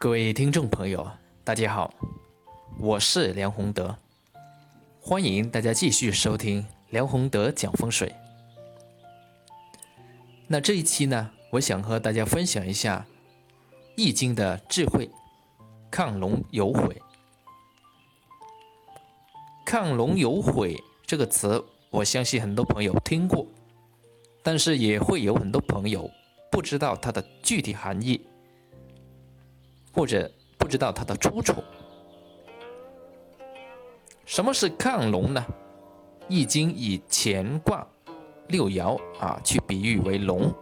各位听众朋友，大家好，我是梁宏德，欢迎大家继续收听梁宏德讲风水。那这一期呢，我想和大家分享一下《易经》的智慧，亢龙有悔。亢龙有悔这个词，我相信很多朋友听过，但是也会有很多朋友不知道它的具体含义。或者不知道它的出处。什么是亢龙呢？《易经》以乾卦六爻啊去比喻为龙。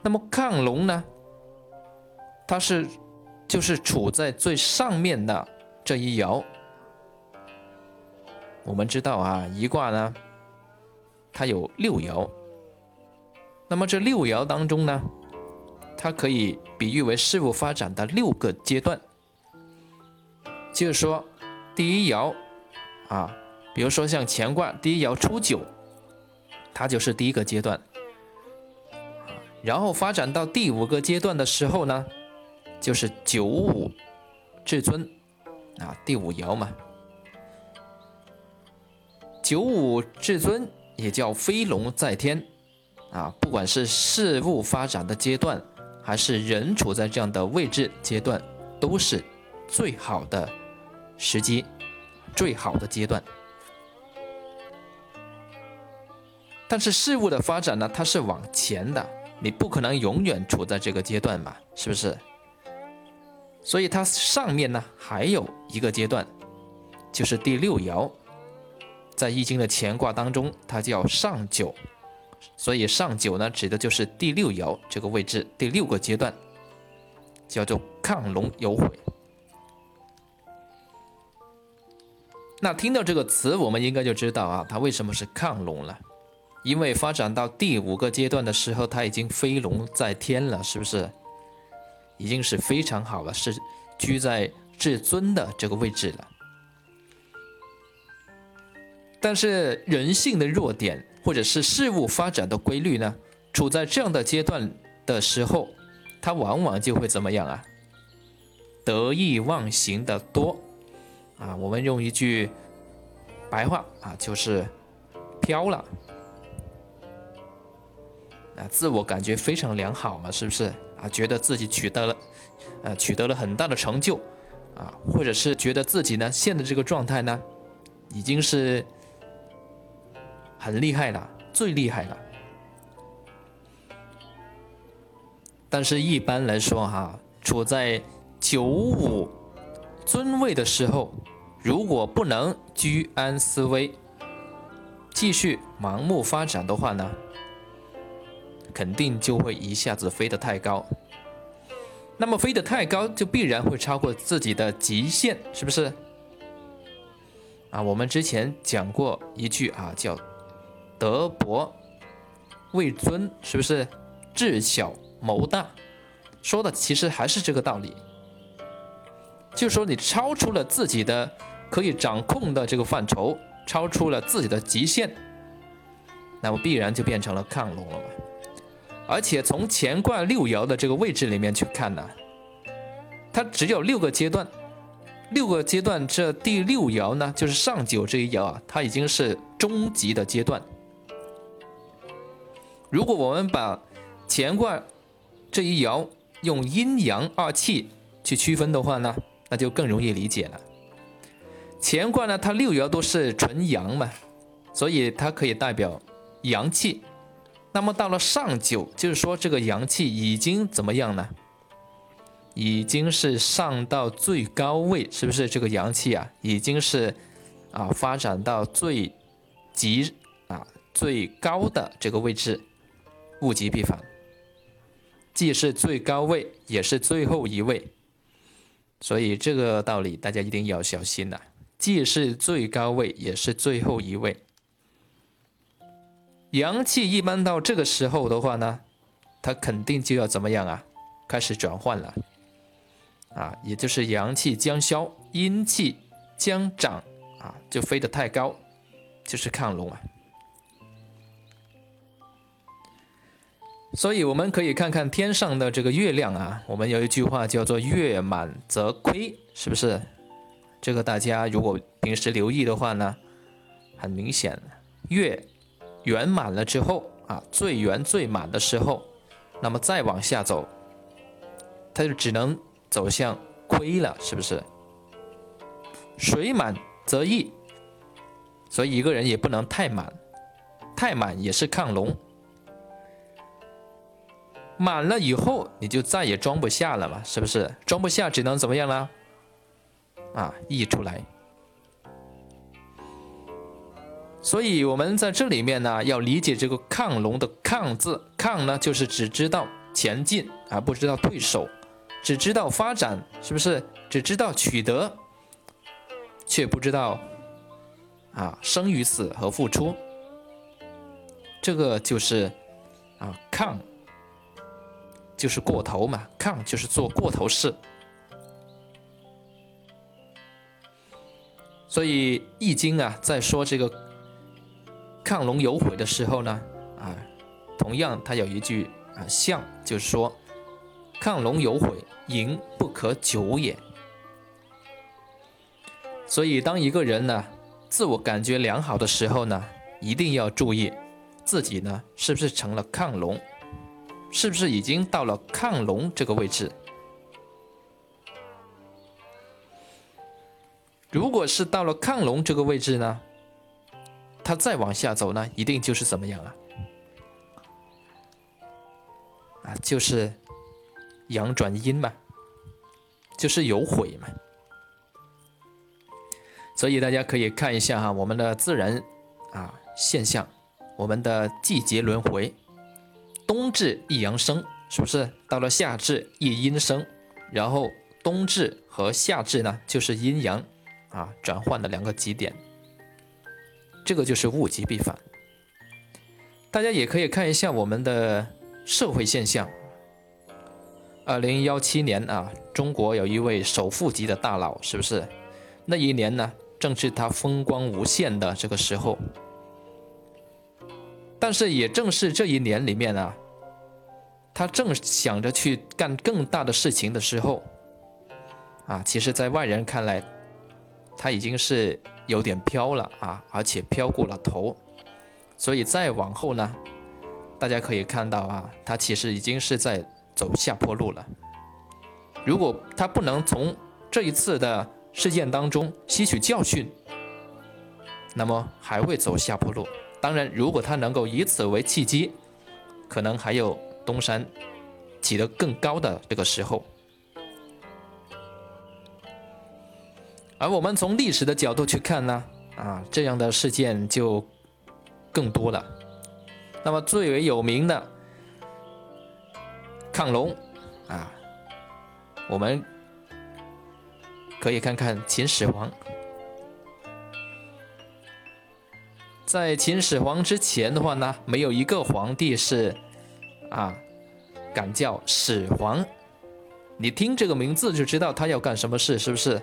那么亢龙呢？它是就是处在最上面的这一爻。我们知道啊，一卦呢，它有六爻。那么这六爻当中呢？它可以比喻为事物发展的六个阶段，就是说，第一爻啊，比如说像乾卦第一爻初九，它就是第一个阶段，然后发展到第五个阶段的时候呢，就是九五至尊啊，第五爻嘛，九五至尊也叫飞龙在天啊，不管是事物发展的阶段。还是人处在这样的位置阶段，都是最好的时机，最好的阶段。但是事物的发展呢，它是往前的，你不可能永远处在这个阶段嘛，是不是？所以它上面呢还有一个阶段，就是第六爻，在易经的乾卦当中，它叫上九。所以上九呢，指的就是第六爻这个位置，第六个阶段，叫做亢龙有悔。那听到这个词，我们应该就知道啊，它为什么是亢龙了？因为发展到第五个阶段的时候，它已经飞龙在天了，是不是？已经是非常好了，是居在至尊的这个位置了。但是人性的弱点。或者是事物发展的规律呢？处在这样的阶段的时候，它往往就会怎么样啊？得意忘形的多啊！我们用一句白话啊，就是飘了啊，自我感觉非常良好嘛，是不是啊？觉得自己取得了呃取得了很大的成就啊，或者是觉得自己呢现在这个状态呢，已经是。很厉害了，最厉害了。但是，一般来说，哈，处在九五尊位的时候，如果不能居安思危，继续盲目发展的话呢，肯定就会一下子飞得太高。那么，飞得太高，就必然会超过自己的极限，是不是？啊，我们之前讲过一句啊，叫。德薄位尊，是不是智小谋大？说的其实还是这个道理。就说你超出了自己的可以掌控的这个范畴，超出了自己的极限，那么必然就变成了亢龙了嘛。而且从乾卦六爻的这个位置里面去看呢，它只有六个阶段，六个阶段，这第六爻呢，就是上九这一爻啊，它已经是终极的阶段。如果我们把乾卦这一爻用阴阳二气去区分的话呢，那就更容易理解了。乾卦呢，它六爻都是纯阳嘛，所以它可以代表阳气。那么到了上九，就是说这个阳气已经怎么样呢？已经是上到最高位，是不是？这个阳气啊，已经是啊发展到最极啊最高的这个位置。物极必反，既是最高位，也是最后一位，所以这个道理大家一定要小心呐。既是最高位，也是最后一位。阳气一般到这个时候的话呢，它肯定就要怎么样啊？开始转换了啊，也就是阳气将消，阴气将长啊，就飞得太高，就是亢龙啊。所以我们可以看看天上的这个月亮啊，我们有一句话叫做“月满则亏”，是不是？这个大家如果平时留意的话呢，很明显，月圆满了之后啊，最圆最满的时候，那么再往下走，它就只能走向亏了，是不是？水满则溢，所以一个人也不能太满，太满也是亢龙。满了以后，你就再也装不下了嘛，是不是？装不下，只能怎么样呢？啊，溢出来。所以，我们在这里面呢，要理解这个“亢龙”的“亢”字，“亢”呢，就是只知道前进而不知道退守，只知道发展，是不是？只知道取得，却不知道啊，生与死和付出。这个就是啊，亢。就是过头嘛，亢就是做过头事，所以《易经》啊，在说这个亢龙有悔的时候呢，啊，同样它有一句啊象，就是说亢龙有悔，盈不可久也。所以，当一个人呢自我感觉良好的时候呢，一定要注意自己呢是不是成了亢龙。是不是已经到了亢龙这个位置？如果是到了亢龙这个位置呢，它再往下走呢，一定就是怎么样啊？啊，就是阳转阴嘛，就是有悔嘛。所以大家可以看一下哈，我们的自然啊现象，我们的季节轮回。冬至一阳生，是不是？到了夏至一阴生，然后冬至和夏至呢，就是阴阳啊转换的两个极点。这个就是物极必反。大家也可以看一下我们的社会现象。二零幺七年啊，中国有一位首富级的大佬，是不是？那一年呢，正是他风光无限的这个时候。但是也正是这一年里面啊，他正想着去干更大的事情的时候，啊，其实，在外人看来，他已经是有点飘了啊，而且飘过了头，所以再往后呢，大家可以看到啊，他其实已经是在走下坡路了。如果他不能从这一次的事件当中吸取教训，那么还会走下坡路。当然，如果他能够以此为契机，可能还有东山起得更高的这个时候。而我们从历史的角度去看呢，啊，这样的事件就更多了。那么最为有名的亢龙，啊，我们可以看看秦始皇。在秦始皇之前的话呢，没有一个皇帝是啊敢叫始皇。你听这个名字就知道他要干什么事，是不是？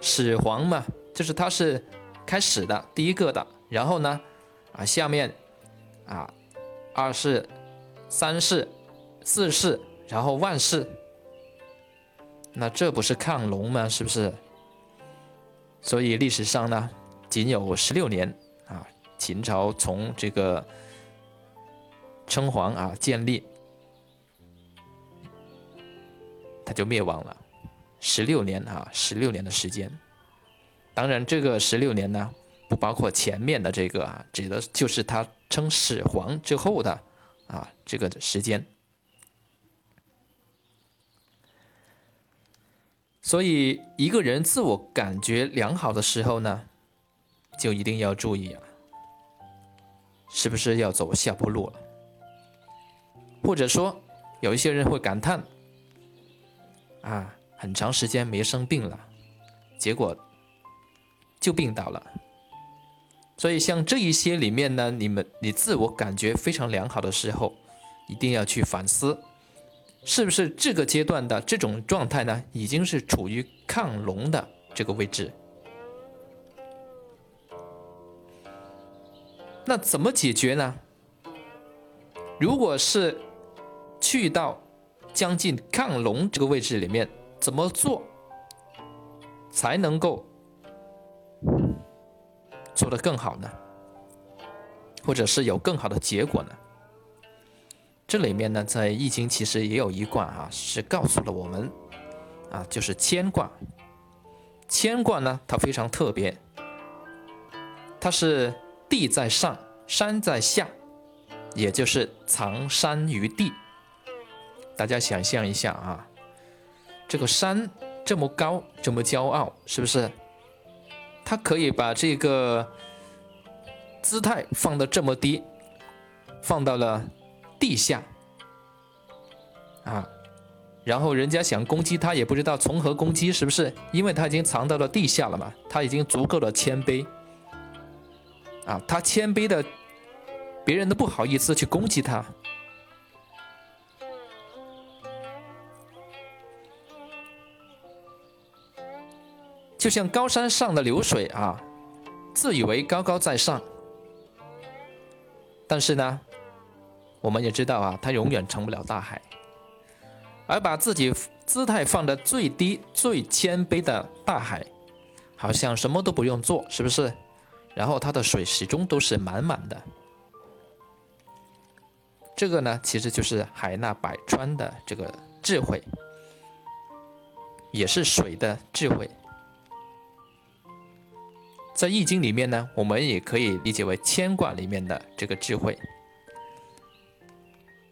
始皇嘛，就是他是开始的第一个的。然后呢，啊下面啊二世、三世、四世，然后万世。那这不是亢龙吗？是不是？所以历史上呢，仅有十六年。秦朝从这个称皇啊建立，他就灭亡了，十六年啊，十六年的时间。当然，这个十六年呢，不包括前面的这个啊，指的就是他称始皇之后的啊这个时间。所以，一个人自我感觉良好的时候呢，就一定要注意啊。是不是要走下坡路了？或者说，有一些人会感叹：啊，很长时间没生病了，结果就病倒了。所以，像这一些里面呢，你们你自我感觉非常良好的时候，一定要去反思，是不是这个阶段的这种状态呢，已经是处于亢龙的这个位置。那怎么解决呢？如果是去到将近亢龙这个位置里面，怎么做才能够做得更好呢？或者是有更好的结果呢？这里面呢，在《易经》其实也有一卦啊，是告诉了我们啊，就是乾卦。乾卦呢，它非常特别，它是地在上，山在下，也就是藏山于地。大家想象一下啊，这个山这么高，这么骄傲，是不是？他可以把这个姿态放得这么低，放到了地下啊。然后人家想攻击他，也不知道从何攻击，是不是？因为他已经藏到了地下了嘛，他已经足够的谦卑啊，他谦卑的，别人都不好意思去攻击他。就像高山上的流水啊，自以为高高在上，但是呢，我们也知道啊，他永远成不了大海。而把自己姿态放得最低、最谦卑的大海，好像什么都不用做，是不是？然后它的水始终都是满满的。这个呢，其实就是海纳百川的这个智慧，也是水的智慧。在《易经》里面呢，我们也可以理解为乾卦里面的这个智慧。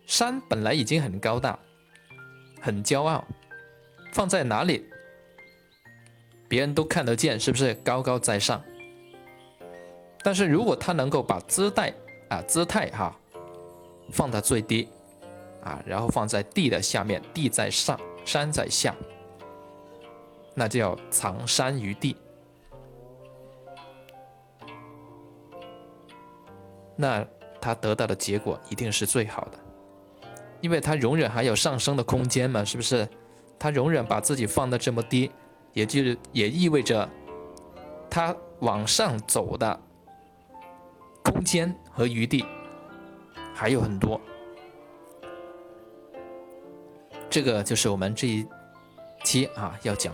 山本来已经很高大。很骄傲，放在哪里，别人都看得见，是不是高高在上？但是如果他能够把姿态啊姿态哈放到最低啊，然后放在地的下面，地在上，山在下，那就要藏山于地。那他得到的结果一定是最好的。因为他容忍还有上升的空间嘛，是不是？他容忍把自己放得这么低，也就是也意味着他往上走的间和余地还有很多。这个就是我们这一期啊要讲。